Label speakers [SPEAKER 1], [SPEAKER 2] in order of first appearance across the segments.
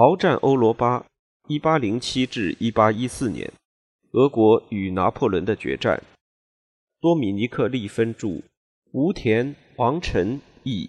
[SPEAKER 1] 鏖战欧罗巴，一八零七至一八一四年，俄国与拿破仑的决战。多米尼克·利芬著，吴田、王晨译。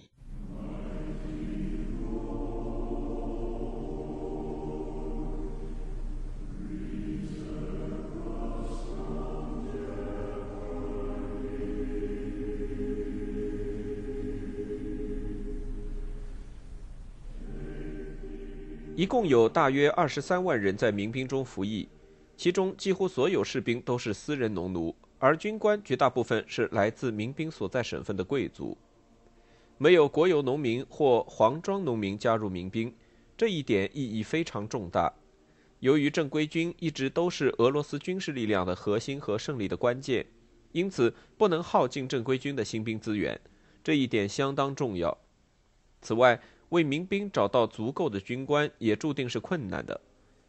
[SPEAKER 1] 一共有大约二十三万人在民兵中服役，其中几乎所有士兵都是私人农奴，而军官绝大部分是来自民兵所在省份的贵族。没有国有农民或黄庄农民加入民兵，这一点意义非常重大。由于正规军一直都是俄罗斯军事力量的核心和胜利的关键，因此不能耗尽正规军的新兵资源，这一点相当重要。此外，为民兵找到足够的军官也注定是困难的。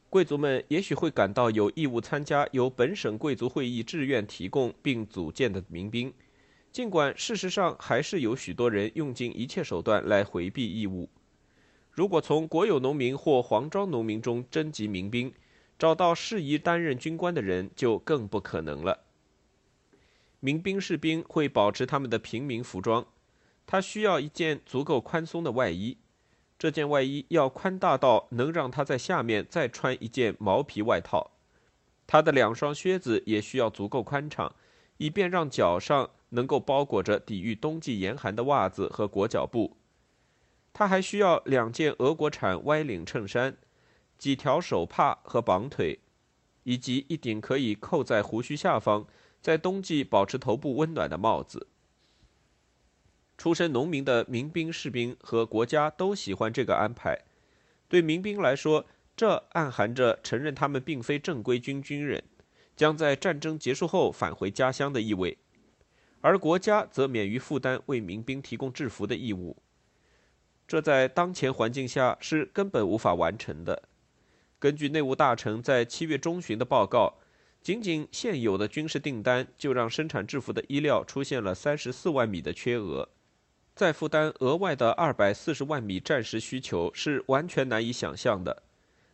[SPEAKER 1] 贵族们也许会感到有义务参加由本省贵族会议自愿提供并组建的民兵，尽管事实上还是有许多人用尽一切手段来回避义务。如果从国有农民或黄庄农民中征集民兵，找到适宜担任军官的人就更不可能了。民兵士兵会保持他们的平民服装，他需要一件足够宽松的外衣。这件外衣要宽大到能让他在下面再穿一件毛皮外套，他的两双靴子也需要足够宽敞，以便让脚上能够包裹着抵御冬季严寒的袜子和裹脚布。他还需要两件俄国产歪领衬衫、几条手帕和绑腿，以及一顶可以扣在胡须下方，在冬季保持头部温暖的帽子。出身农民的民兵士兵和国家都喜欢这个安排。对民兵来说，这暗含着承认他们并非正规军军人，将在战争结束后返回家乡的意味；而国家则免于负担为民兵提供制服的义务。这在当前环境下是根本无法完成的。根据内务大臣在七月中旬的报告，仅仅现有的军事订单就让生产制服的衣料出现了三十四万米的缺额。再负担额外的二百四十万米战时需求是完全难以想象的。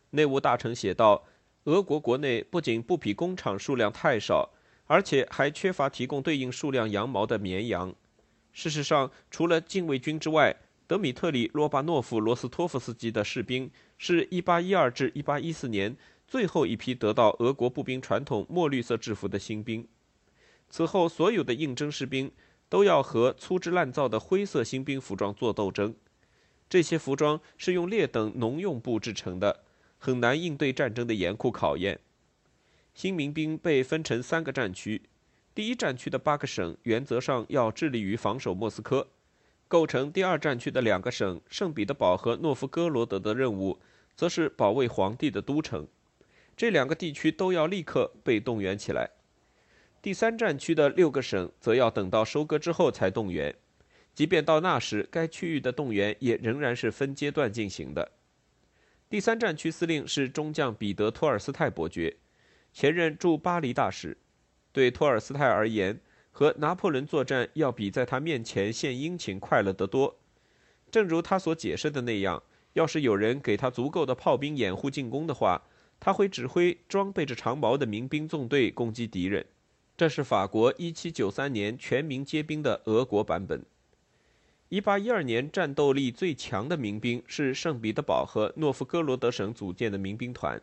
[SPEAKER 1] 内务大臣写道：“俄国国内不仅布匹工厂数量太少，而且还缺乏提供对应数量羊毛的绵羊。事实上，除了禁卫军之外，德米特里·罗巴诺夫·罗斯托夫斯基的士兵是一八一二至一八一四年最后一批得到俄国步兵传统墨绿色制服的新兵。此后，所有的应征士兵。”都要和粗制滥造的灰色新兵服装做斗争，这些服装是用劣等农用布制成的，很难应对战争的严酷考验。新民兵被分成三个战区，第一战区的八个省原则上要致力于防守莫斯科，构成第二战区的两个省圣彼得堡和诺夫哥罗德的任务，则是保卫皇帝的都城。这两个地区都要立刻被动员起来。第三战区的六个省则要等到收割之后才动员，即便到那时，该区域的动员也仍然是分阶段进行的。第三战区司令是中将彼得·托尔斯泰伯爵，前任驻巴黎大使。对托尔斯泰而言，和拿破仑作战要比在他面前献殷勤快乐得多。正如他所解释的那样，要是有人给他足够的炮兵掩护进攻的话，他会指挥装备着长矛的民兵纵队攻击敌人。这是法国1793年全民皆兵的俄国版本。1812年战斗力最强的民兵是圣彼得堡和诺夫哥罗德省组建的民兵团。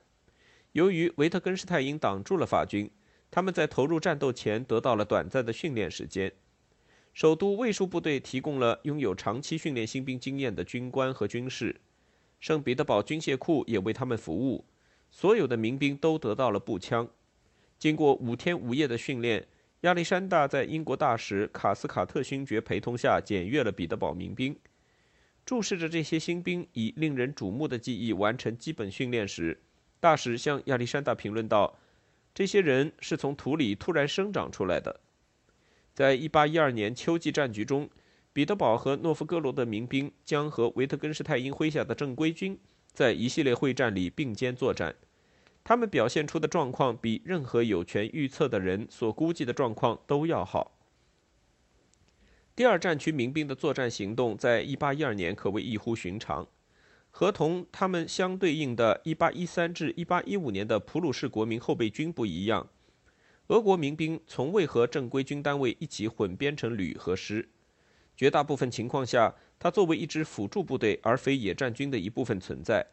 [SPEAKER 1] 由于维特根施泰因挡住了法军，他们在投入战斗前得到了短暂的训练时间。首都卫戍部队提供了拥有长期训练新兵经验的军官和军士，圣彼得堡军械库也为他们服务。所有的民兵都得到了步枪。经过五天五夜的训练，亚历山大在英国大使卡斯卡特勋爵陪同下检阅了彼得堡民兵。注视着这些新兵以令人瞩目的技艺完成基本训练时，大使向亚历山大评论道：“这些人是从土里突然生长出来的。”在1812年秋季战局中，彼得堡和诺夫哥罗的民兵将和维特根施泰因麾下的正规军在一系列会战里并肩作战。他们表现出的状况比任何有权预测的人所估计的状况都要好。第二战区民兵的作战行动在1812年可谓异乎寻常。和同他们相对应的1813至1815年的普鲁士国民后备军不一样，俄国民兵从未和正规军单位一起混编成旅和师，绝大部分情况下，它作为一支辅助部队而非野战军的一部分存在。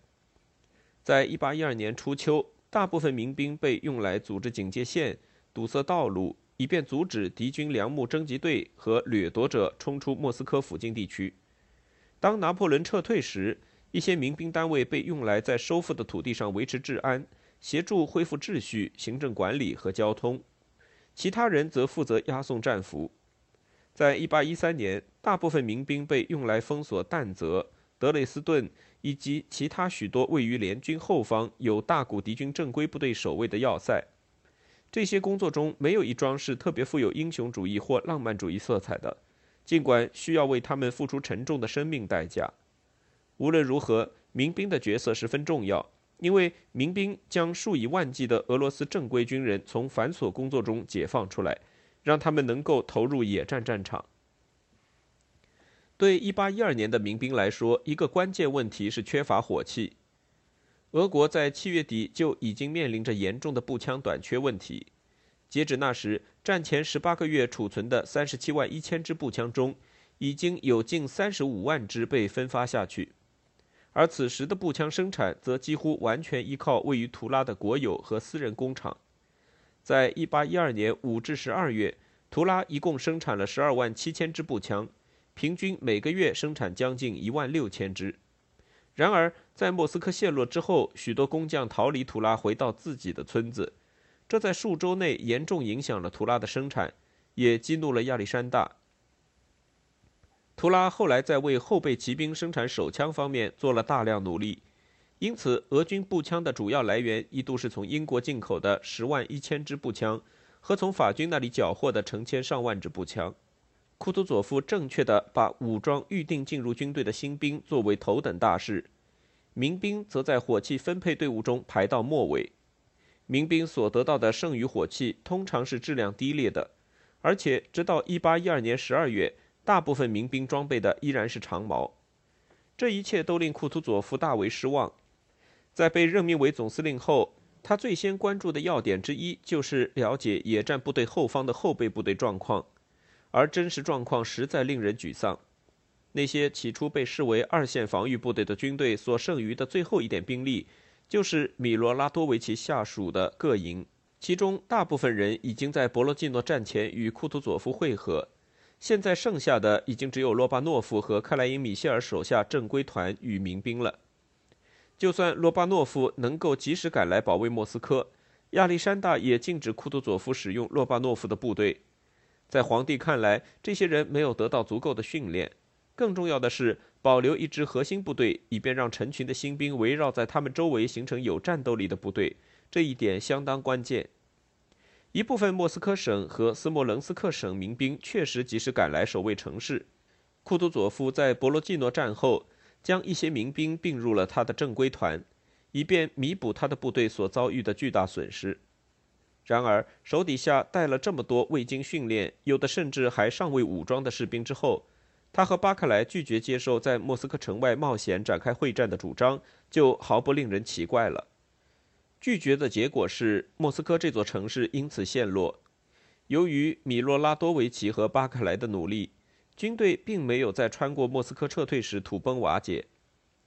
[SPEAKER 1] 在1812年初秋，大部分民兵被用来组织警戒线、堵塞道路。以便阻止敌军粮木征集队和掠夺者冲出莫斯科附近地区。当拿破仑撤退时，一些民兵单位被用来在收复的土地上维持治安，协助恢复秩序、行政管理和交通；其他人则负责押送战俘。在1813年，大部分民兵被用来封锁但泽、德累斯顿以及其他许多位于联军后方有大股敌军正规部队守卫的要塞。这些工作中没有一桩是特别富有英雄主义或浪漫主义色彩的，尽管需要为他们付出沉重的生命代价。无论如何，民兵的角色十分重要，因为民兵将数以万计的俄罗斯正规军人从繁琐工作中解放出来，让他们能够投入野战战场。对1812年的民兵来说，一个关键问题是缺乏火器。俄国在七月底就已经面临着严重的步枪短缺问题。截止那时，战前十八个月储存的三十七万一千支步枪中，已经有近三十五万支被分发下去。而此时的步枪生产则几乎完全依靠位于图拉的国有和私人工厂。在一八一二年五至十二月，图拉一共生产了十二万七千支步枪，平均每个月生产将近一万六千支。然而，在莫斯科陷落之后，许多工匠逃离图拉，回到自己的村子，这在数周内严重影响了图拉的生产，也激怒了亚历山大。图拉后来在为后备骑兵生产手枪方面做了大量努力，因此俄军步枪的主要来源一度是从英国进口的十万一千支步枪和从法军那里缴获的成千上万支步枪。库图佐夫正确地把武装预定进入军队的新兵作为头等大事，民兵则在火器分配队伍中排到末尾。民兵所得到的剩余火器通常是质量低劣的，而且直到1812年12月，大部分民兵装备的依然是长矛。这一切都令库图佐夫大为失望。在被任命为总司令后，他最先关注的要点之一就是了解野战部队后方的后备部队状况。而真实状况实在令人沮丧。那些起初被视为二线防御部队的军队所剩余的最后一点兵力，就是米罗拉多维奇下属的各营，其中大部分人已经在博罗季诺战前与库图佐夫会合。现在剩下的已经只有罗巴诺夫和克莱因米歇尔手下正规团与民兵了。就算罗巴诺夫能够及时赶来保卫莫斯科，亚历山大也禁止库图佐夫使用罗巴诺夫的部队。在皇帝看来，这些人没有得到足够的训练。更重要的是，保留一支核心部队，以便让成群的新兵围绕在他们周围，形成有战斗力的部队。这一点相当关键。一部分莫斯科省和斯莫棱斯克省民兵确实及时赶来守卫城市。库图佐夫在博罗季诺战后，将一些民兵并入了他的正规团，以便弥补他的部队所遭遇的巨大损失。然而，手底下带了这么多未经训练、有的甚至还尚未武装的士兵之后，他和巴克莱拒绝接受在莫斯科城外冒险展开会战的主张，就毫不令人奇怪了。拒绝的结果是，莫斯科这座城市因此陷落。由于米洛拉多维奇和巴克莱的努力，军队并没有在穿过莫斯科撤退时土崩瓦解，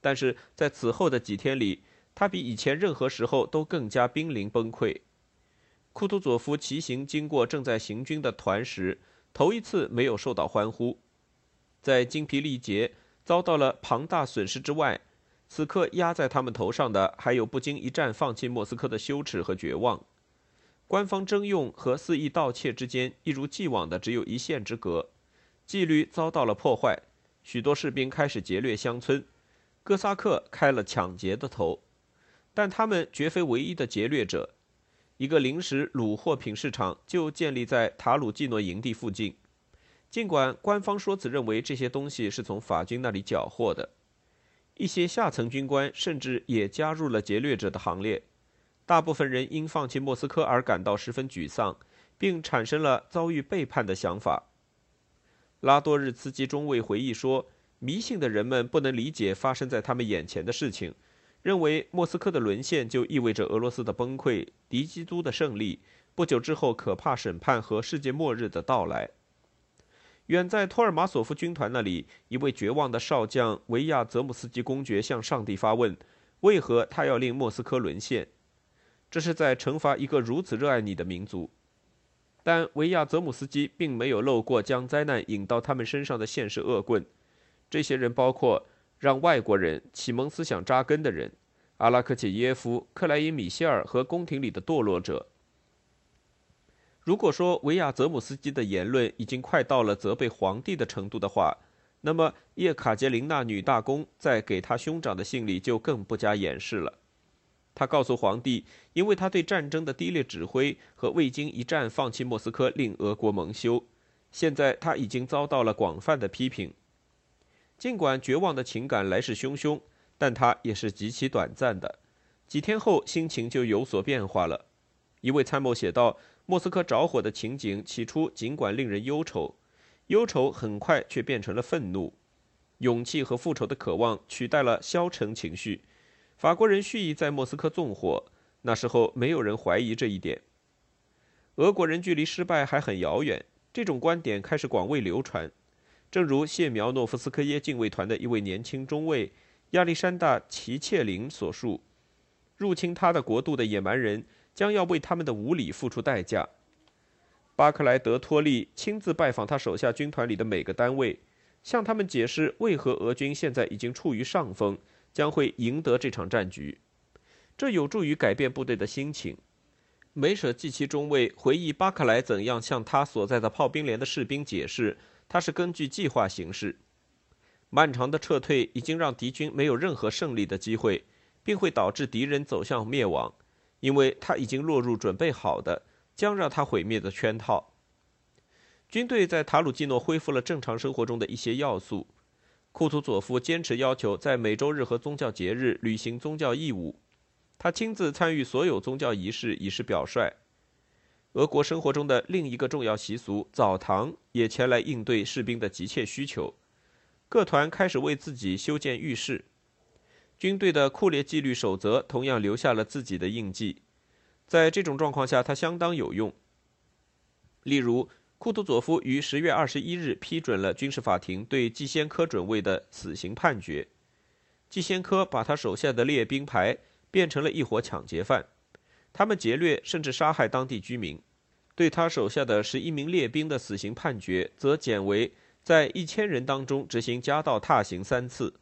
[SPEAKER 1] 但是在此后的几天里，他比以前任何时候都更加濒临崩溃。库图佐夫骑行经过正在行军的团时，头一次没有受到欢呼。在精疲力竭、遭到了庞大损失之外，此刻压在他们头上的还有不经一战放弃莫斯科的羞耻和绝望。官方征用和肆意盗窃之间，一如既往的只有一线之隔。纪律遭到了破坏，许多士兵开始劫掠乡村，哥萨克开了抢劫的头，但他们绝非唯一的劫掠者。一个临时卤货品市场就建立在塔鲁季诺营地附近，尽管官方说辞认为这些东西是从法军那里缴获的，一些下层军官甚至也加入了劫掠者的行列。大部分人因放弃莫斯科而感到十分沮丧，并产生了遭遇背叛的想法。拉多日茨基中尉回忆说：“迷信的人们不能理解发生在他们眼前的事情，认为莫斯科的沦陷就意味着俄罗斯的崩溃、敌基督的胜利，不久之后可怕审判和世界末日的到来。远在托尔马索夫军团那里，一位绝望的少将维亚泽姆斯基公爵向上帝发问：为何他要令莫斯科沦陷？这是在惩罚一个如此热爱你的民族。但维亚泽姆斯基并没有漏过将灾难引到他们身上的现实恶棍。这些人包括让外国人启蒙思想扎根的人，阿拉克切耶夫、克莱因米歇尔和宫廷里的堕落者。如果说维亚泽姆斯基的言论已经快到了责备皇帝的程度的话，那么叶卡捷琳娜女大公在给他兄长的信里就更不加掩饰了。他告诉皇帝，因为他对战争的低劣指挥和未经一战放弃莫斯科令俄国蒙羞，现在他已经遭到了广泛的批评。尽管绝望的情感来势汹汹，但它也是极其短暂的。几天后，心情就有所变化了。一位参谋写道：“莫斯科着火的情景起初尽管令人忧愁，忧愁很快却变成了愤怒，勇气和复仇的渴望取代了消沉情绪。”法国人蓄意在莫斯科纵火，那时候没有人怀疑这一点。俄国人距离失败还很遥远，这种观点开始广为流传。正如谢苗诺夫斯科耶禁卫团的一位年轻中尉亚历山大·齐切林所述：“入侵他的国度的野蛮人将要为他们的无礼付出代价。”巴克莱德托利亲自拜访他手下军团里的每个单位，向他们解释为何俄军现在已经处于上风。将会赢得这场战局，这有助于改变部队的心情。梅舍季奇中尉回忆巴克莱怎样向他所在的炮兵连的士兵解释，他是根据计划行事。漫长的撤退已经让敌军没有任何胜利的机会，并会导致敌人走向灭亡，因为他已经落入准备好的将让他毁灭的圈套。军队在塔鲁基诺恢复了正常生活中的一些要素。库图佐夫坚持要求在每周日和宗教节日履行宗教义务，他亲自参与所有宗教仪式以示表率。俄国生活中的另一个重要习俗——澡堂也前来应对士兵的急切需求。各团开始为自己修建浴室。军队的酷烈纪律守则同样留下了自己的印记。在这种状况下，它相当有用。例如。库图佐夫于十月二十一日批准了军事法庭对季先科准尉的死刑判决。季先科把他手下的列兵排变成了一伙抢劫犯，他们劫掠甚至杀害当地居民。对他手下的十一名列兵的死刑判决则减为在一千人当中执行夹道踏刑三次。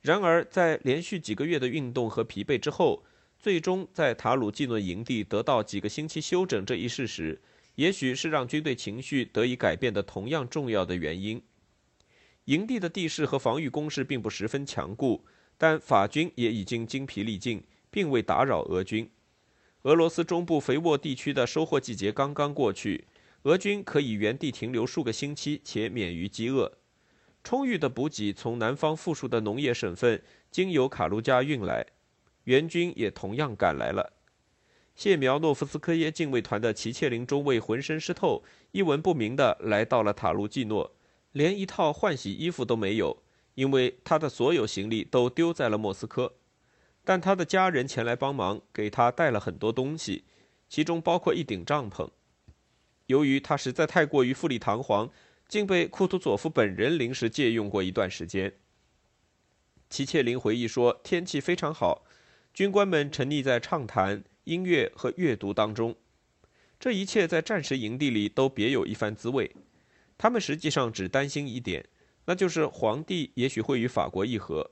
[SPEAKER 1] 然而，在连续几个月的运动和疲惫之后，最终在塔鲁季诺营地得到几个星期休整这一事实。也许是让军队情绪得以改变的同样重要的原因。营地的地势和防御工事并不十分强固，但法军也已经精疲力尽，并未打扰俄军。俄罗斯中部肥沃地区的收获季节刚刚过去，俄军可以原地停留数个星期且免于饥饿。充裕的补给从南方富庶的农业省份经由卡卢加运来，援军也同样赶来了。谢苗诺夫斯科耶禁卫团的齐切林中尉浑身湿透，一文不名地来到了塔卢季诺，连一套换洗衣服都没有，因为他的所有行李都丢在了莫斯科。但他的家人前来帮忙，给他带了很多东西，其中包括一顶帐篷。由于他实在太过于富丽堂皇，竟被库图佐夫本人临时借用过一段时间。齐切林回忆说：“天气非常好，军官们沉溺在畅谈。”音乐和阅读当中，这一切在战时营地里都别有一番滋味。他们实际上只担心一点，那就是皇帝也许会与法国议和。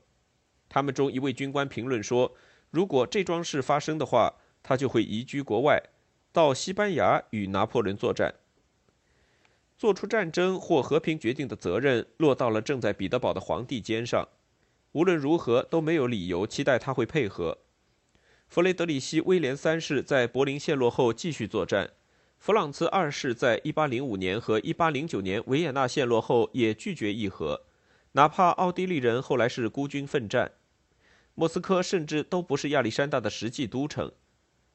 [SPEAKER 1] 他们中一位军官评论说：“如果这桩事发生的话，他就会移居国外，到西班牙与拿破仑作战。做出战争或和平决定的责任落到了正在彼得堡的皇帝肩上。无论如何，都没有理由期待他会配合。”弗雷德里希·威廉三世在柏林陷落后继续作战，弗朗茨二世在1805年和1809年维也纳陷落后也拒绝议和，哪怕奥地利人后来是孤军奋战。莫斯科甚至都不是亚历山大的实际都城。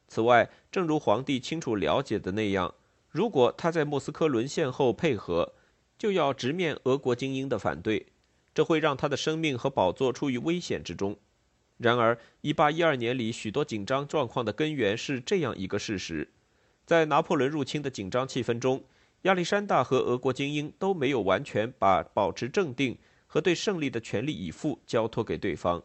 [SPEAKER 1] 此外，正如皇帝清楚了解的那样，如果他在莫斯科沦陷后配合，就要直面俄国精英的反对，这会让他的生命和宝座处于危险之中。然而，1812年里许多紧张状况的根源是这样一个事实：在拿破仑入侵的紧张气氛中，亚历山大和俄国精英都没有完全把保持镇定和对胜利的全力以赴交托给对方。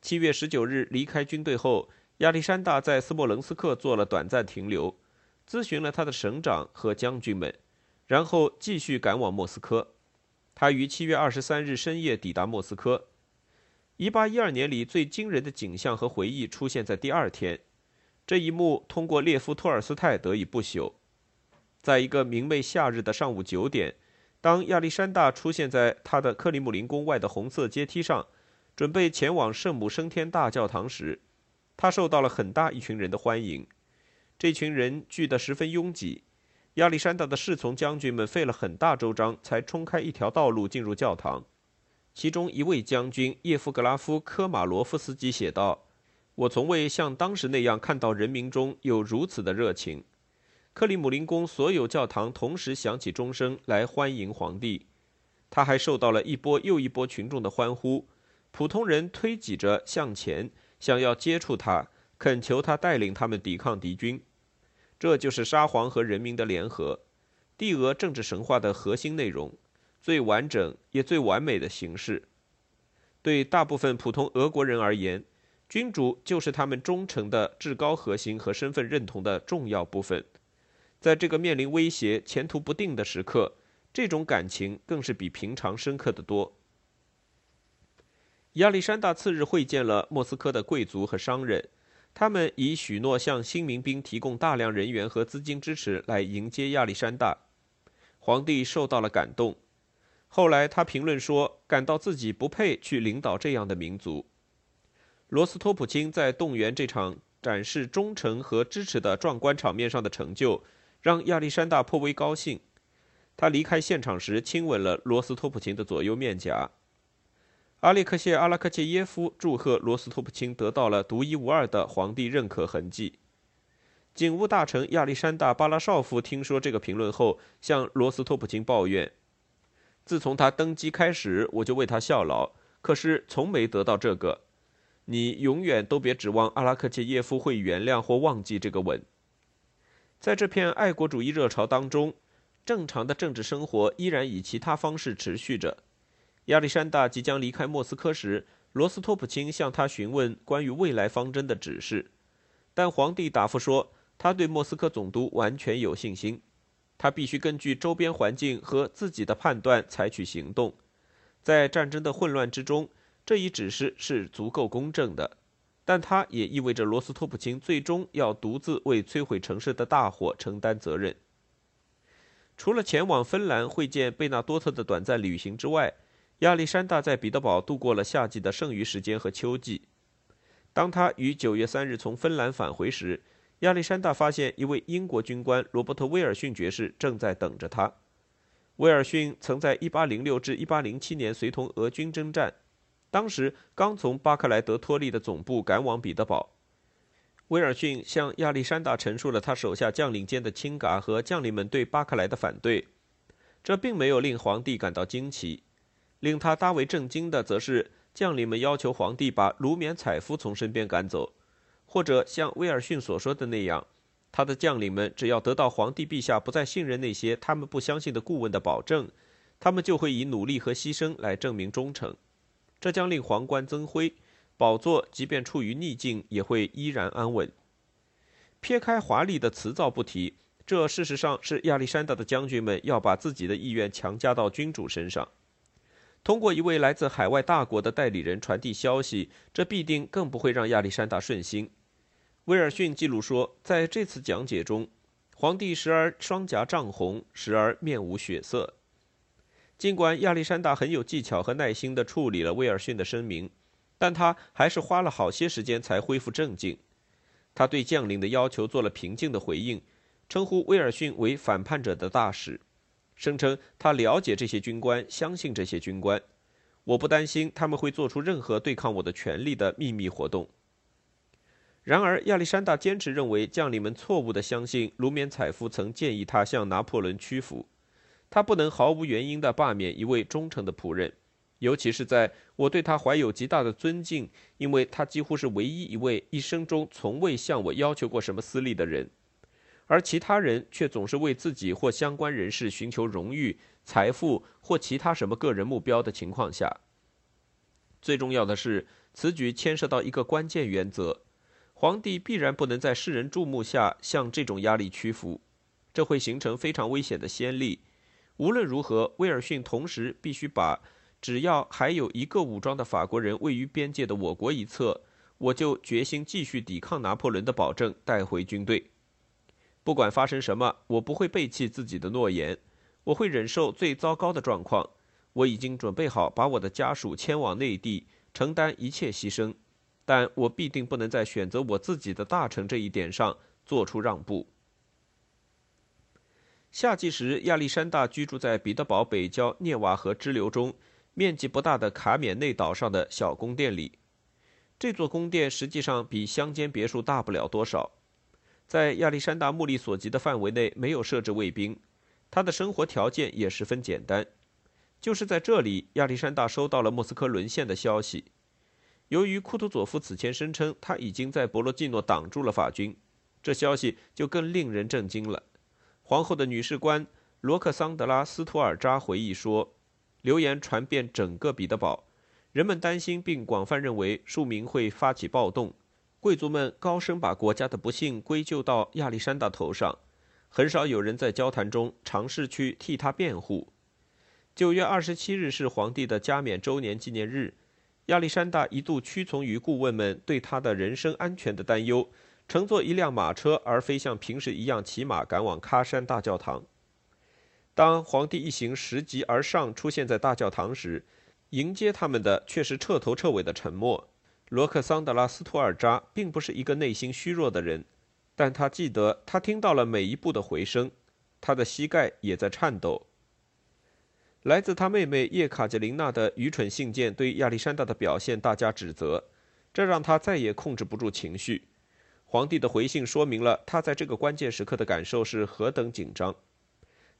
[SPEAKER 1] 七月十九日离开军队后，亚历山大在斯莫棱斯克做了短暂停留，咨询了他的省长和将军们，然后继续赶往莫斯科。他于七月二十三日深夜抵达莫斯科。一八一二年里最惊人的景象和回忆出现在第二天，这一幕通过列夫·托尔斯泰得以不朽。在一个明媚夏日的上午九点，当亚历山大出现在他的克里姆林宫外的红色阶梯上。准备前往圣母升天大教堂时，他受到了很大一群人的欢迎。这群人聚得十分拥挤，亚历山大的侍从将军们费了很大周章才冲开一条道路进入教堂。其中一位将军叶夫格拉夫·科马罗夫斯基写道：“我从未像当时那样看到人民中有如此的热情。克里姆林宫所有教堂同时响起钟声来欢迎皇帝。他还受到了一波又一波群众的欢呼。”普通人推挤着向前，想要接触他，恳求他带领他们抵抗敌军。这就是沙皇和人民的联合，帝俄政治神话的核心内容，最完整也最完美的形式。对大部分普通俄国人而言，君主就是他们忠诚的至高核心和身份认同的重要部分。在这个面临威胁、前途不定的时刻，这种感情更是比平常深刻的多。亚历山大次日会见了莫斯科的贵族和商人，他们以许诺向新民兵提供大量人员和资金支持来迎接亚历山大。皇帝受到了感动，后来他评论说，感到自己不配去领导这样的民族。罗斯托普钦在动员这场展示忠诚和支持的壮观场面上的成就，让亚历山大颇为高兴。他离开现场时，亲吻了罗斯托普钦的左右面颊。阿列克谢·阿拉克切耶夫祝贺罗斯托普钦得到了独一无二的皇帝认可痕迹。警务大臣亚历山大·巴拉绍夫听说这个评论后，向罗斯托普钦抱怨：“自从他登基开始，我就为他效劳，可是从没得到这个。你永远都别指望阿拉克切耶夫会原谅或忘记这个吻。”在这片爱国主义热潮当中，正常的政治生活依然以其他方式持续着。亚历山大即将离开莫斯科时，罗斯托普钦向他询问关于未来方针的指示，但皇帝答复说，他对莫斯科总督完全有信心，他必须根据周边环境和自己的判断采取行动。在战争的混乱之中，这一指示是足够公正的，但它也意味着罗斯托普钦最终要独自为摧毁城市的大火承担责任。除了前往芬兰会见贝纳多特的短暂旅行之外，亚历山大在彼得堡度过了夏季的剩余时间和秋季。当他于九月三日从芬兰返回时，亚历山大发现一位英国军官罗伯特·威尔逊爵士正在等着他。威尔逊曾在1806至1807年随同俄军征战，当时刚从巴克莱德托利的总部赶往彼得堡。威尔逊向亚历山大陈述了他手下将领间的亲嘎和将领们对巴克莱的反对，这并没有令皇帝感到惊奇。令他大为震惊的，则是将领们要求皇帝把卢缅采夫从身边赶走，或者像威尔逊所说的那样，他的将领们只要得到皇帝陛下不再信任那些他们不相信的顾问的保证，他们就会以努力和牺牲来证明忠诚。这将令皇冠增辉，宝座即便处于逆境也会依然安稳。撇开华丽的辞藻不提，这事实上是亚历山大的将军们要把自己的意愿强加到君主身上。通过一位来自海外大国的代理人传递消息，这必定更不会让亚历山大顺心。威尔逊记录说，在这次讲解中，皇帝时而双颊涨红，时而面无血色。尽管亚历山大很有技巧和耐心地处理了威尔逊的声明，但他还是花了好些时间才恢复镇静。他对将领的要求做了平静的回应，称呼威尔逊为反叛者的大使。声称他了解这些军官，相信这些军官。我不担心他们会做出任何对抗我的权利的秘密活动。然而，亚历山大坚持认为将领们错误地相信卢缅采夫曾建议他向拿破仑屈服。他不能毫无原因地罢免一位忠诚的仆人，尤其是在我对他怀有极大的尊敬，因为他几乎是唯一一位一生中从未向我要求过什么私利的人，而其他人却总是为自己或相关人士寻求荣誉、财富或其他什么个人目标的情况下。最重要的是，此举牵涉到一个关键原则：皇帝必然不能在世人注目下向这种压力屈服，这会形成非常危险的先例。无论如何，威尔逊同时必须把。只要还有一个武装的法国人位于边界的我国一侧，我就决心继续抵抗拿破仑的保证，带回军队。不管发生什么，我不会背弃自己的诺言。我会忍受最糟糕的状况。我已经准备好把我的家属迁往内地，承担一切牺牲，但我必定不能在选择我自己的大臣这一点上做出让步。夏季时，亚历山大居住在彼得堡北郊涅瓦河支流中。面积不大的卡缅内岛上的小宫殿里，这座宫殿实际上比乡间别墅大不了多少。在亚历山大目力所及的范围内，没有设置卫兵，他的生活条件也十分简单。就是在这里，亚历山大收到了莫斯科沦陷的消息。由于库图佐夫此前声称他已经在博罗季诺挡住了法军，这消息就更令人震惊了。皇后的女士官罗克桑德拉斯图尔扎回忆说。流言传遍整个彼得堡，人们担心并广泛认为庶民会发起暴动，贵族们高声把国家的不幸归咎到亚历山大头上，很少有人在交谈中尝试去替他辩护。九月二十七日是皇帝的加冕周年纪念日，亚历山大一度屈从于顾问们对他的人身安全的担忧，乘坐一辆马车而非像平时一样骑马赶往喀山大教堂。当皇帝一行拾级而上出现在大教堂时，迎接他们的却是彻头彻尾的沉默。罗克桑德拉斯图尔扎并不是一个内心虚弱的人，但他记得他听到了每一步的回声，他的膝盖也在颤抖。来自他妹妹叶卡捷琳娜的愚蠢信件对亚历山大的表现大加指责，这让他再也控制不住情绪。皇帝的回信说明了他在这个关键时刻的感受是何等紧张。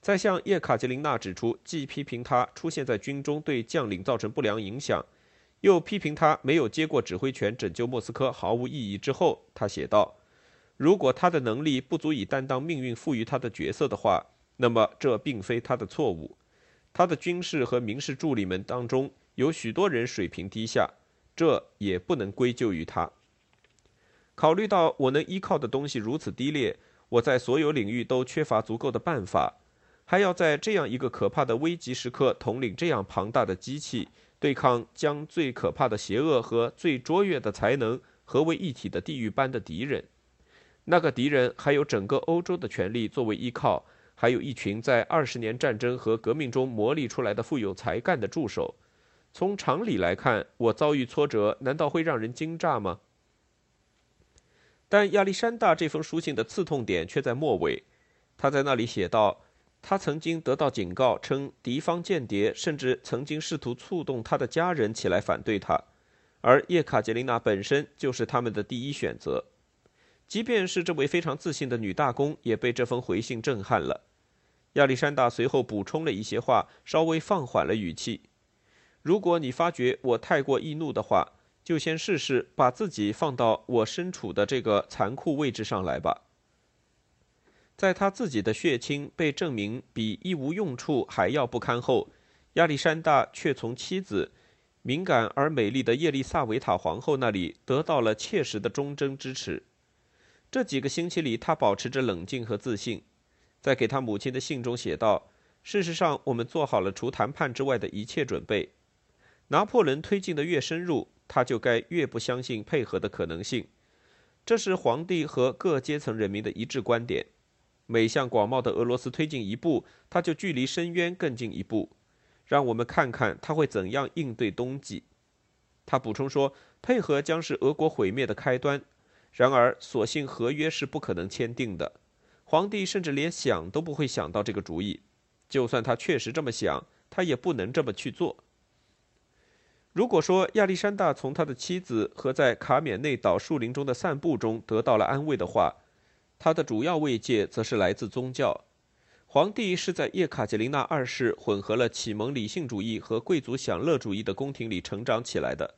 [SPEAKER 1] 在向叶卡捷琳娜指出，既批评他出现在军中对将领造成不良影响，又批评他没有接过指挥权拯救莫斯科毫无意义之后，他写道：“如果他的能力不足以担当命运赋予他的角色的话，那么这并非他的错误。他的军事和民事助理们当中有许多人水平低下，这也不能归咎于他。考虑到我能依靠的东西如此低劣，我在所有领域都缺乏足够的办法。”还要在这样一个可怕的危急时刻统领这样庞大的机器，对抗将最可怕的邪恶和最卓越的才能合为一体的地狱般的敌人。那个敌人还有整个欧洲的权力作为依靠，还有一群在二十年战争和革命中磨砺出来的富有才干的助手。从常理来看，我遭遇挫折难道会让人惊诧吗？但亚历山大这封书信的刺痛点却在末尾，他在那里写道。他曾经得到警告，称敌方间谍甚至曾经试图触动他的家人起来反对他，而叶卡捷琳娜本身就是他们的第一选择。即便是这位非常自信的女大公，也被这封回信震撼了。亚历山大随后补充了一些话，稍微放缓了语气：“如果你发觉我太过易怒的话，就先试试把自己放到我身处的这个残酷位置上来吧。”在他自己的血亲被证明比一无用处还要不堪后，亚历山大却从妻子敏感而美丽的叶丽萨维塔皇后那里得到了切实的忠贞支持。这几个星期里，他保持着冷静和自信，在给他母亲的信中写道：“事实上，我们做好了除谈判之外的一切准备。拿破仑推进的越深入，他就该越不相信配合的可能性。这是皇帝和各阶层人民的一致观点。”每向广袤的俄罗斯推进一步，他就距离深渊更进一步。让我们看看他会怎样应对冬季。他补充说：“配合将是俄国毁灭的开端。”然而，所幸合约是不可能签订的。皇帝甚至连想都不会想到这个主意。就算他确实这么想，他也不能这么去做。如果说亚历山大从他的妻子和在卡缅内岛树林中的散步中得到了安慰的话，他的主要慰藉则是来自宗教。皇帝是在叶卡捷琳娜二世混合了启蒙理性主义和贵族享乐主义的宫廷里成长起来的，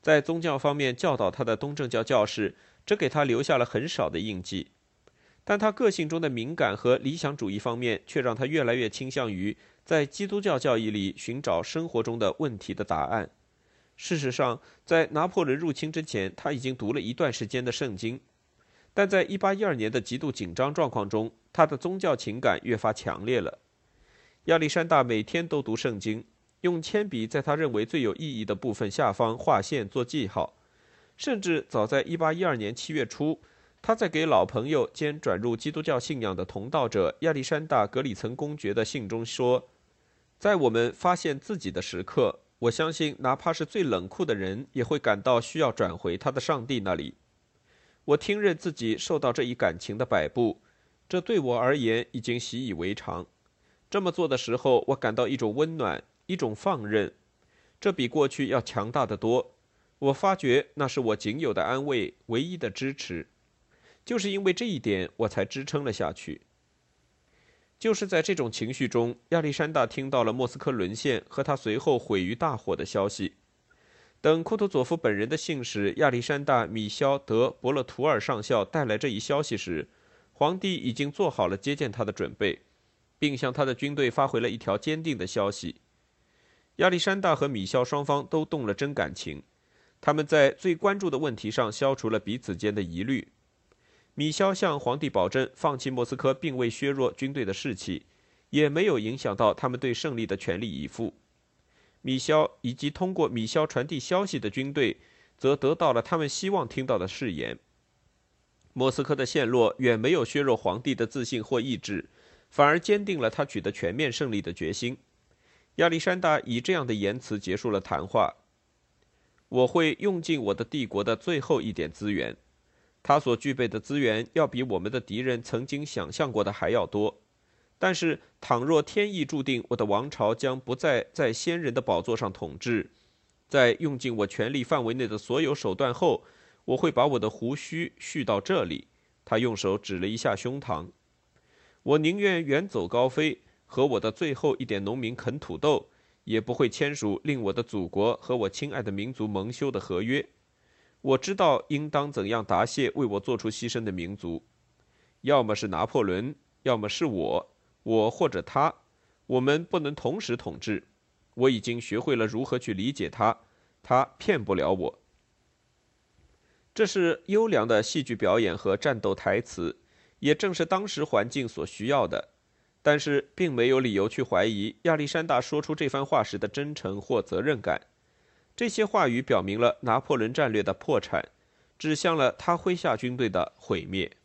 [SPEAKER 1] 在宗教方面教导他的东正教教士，只给他留下了很少的印记。但他个性中的敏感和理想主义方面，却让他越来越倾向于在基督教教义里寻找生活中的问题的答案。事实上，在拿破仑入侵之前，他已经读了一段时间的圣经，但在1812年的极度紧张状况中，他的宗教情感越发强烈了。亚历山大每天都读圣经，用铅笔在他认为最有意义的部分下方划线做记号，甚至早在1812年7月初。他在给老朋友兼转入基督教信仰的同道者亚历山大·格里岑公爵的信中说：“在我们发现自己的时刻，我相信哪怕是最冷酷的人也会感到需要转回他的上帝那里。我听任自己受到这一感情的摆布，这对我而言已经习以为常。这么做的时候，我感到一种温暖，一种放任，这比过去要强大的多。我发觉那是我仅有的安慰，唯一的支持。”就是因为这一点，我才支撑了下去。就是在这种情绪中，亚历山大听到了莫斯科沦陷和他随后毁于大火的消息。等库图佐夫本人的信使亚历山大·米肖德·伯勒图尔上校带来这一消息时，皇帝已经做好了接见他的准备，并向他的军队发回了一条坚定的消息。亚历山大和米肖双方都动了真感情，他们在最关注的问题上消除了彼此间的疑虑。米肖向皇帝保证，放弃莫斯科并未削弱军队的士气，也没有影响到他们对胜利的全力以赴。米肖以及通过米肖传递消息的军队，则得到了他们希望听到的誓言。莫斯科的陷落远没有削弱皇帝的自信或意志，反而坚定了他取得全面胜利的决心。亚历山大以这样的言辞结束了谈话：“我会用尽我的帝国的最后一点资源。”他所具备的资源要比我们的敌人曾经想象过的还要多，但是倘若天意注定我的王朝将不再在先人的宝座上统治，在用尽我权力范围内的所有手段后，我会把我的胡须蓄到这里。他用手指了一下胸膛。我宁愿远走高飞，和我的最后一点农民啃土豆，也不会签署令我的祖国和我亲爱的民族蒙羞的合约。我知道应当怎样答谢为我做出牺牲的民族，要么是拿破仑，要么是我，我或者他，我们不能同时统治。我已经学会了如何去理解他，他骗不了我。这是优良的戏剧表演和战斗台词，也正是当时环境所需要的。但是，并没有理由去怀疑亚历山大说出这番话时的真诚或责任感。这些话语表明了拿破仑战略的破产，指向了他麾下军队的毁灭。